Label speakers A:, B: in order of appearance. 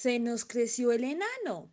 A: Se nos creció el enano.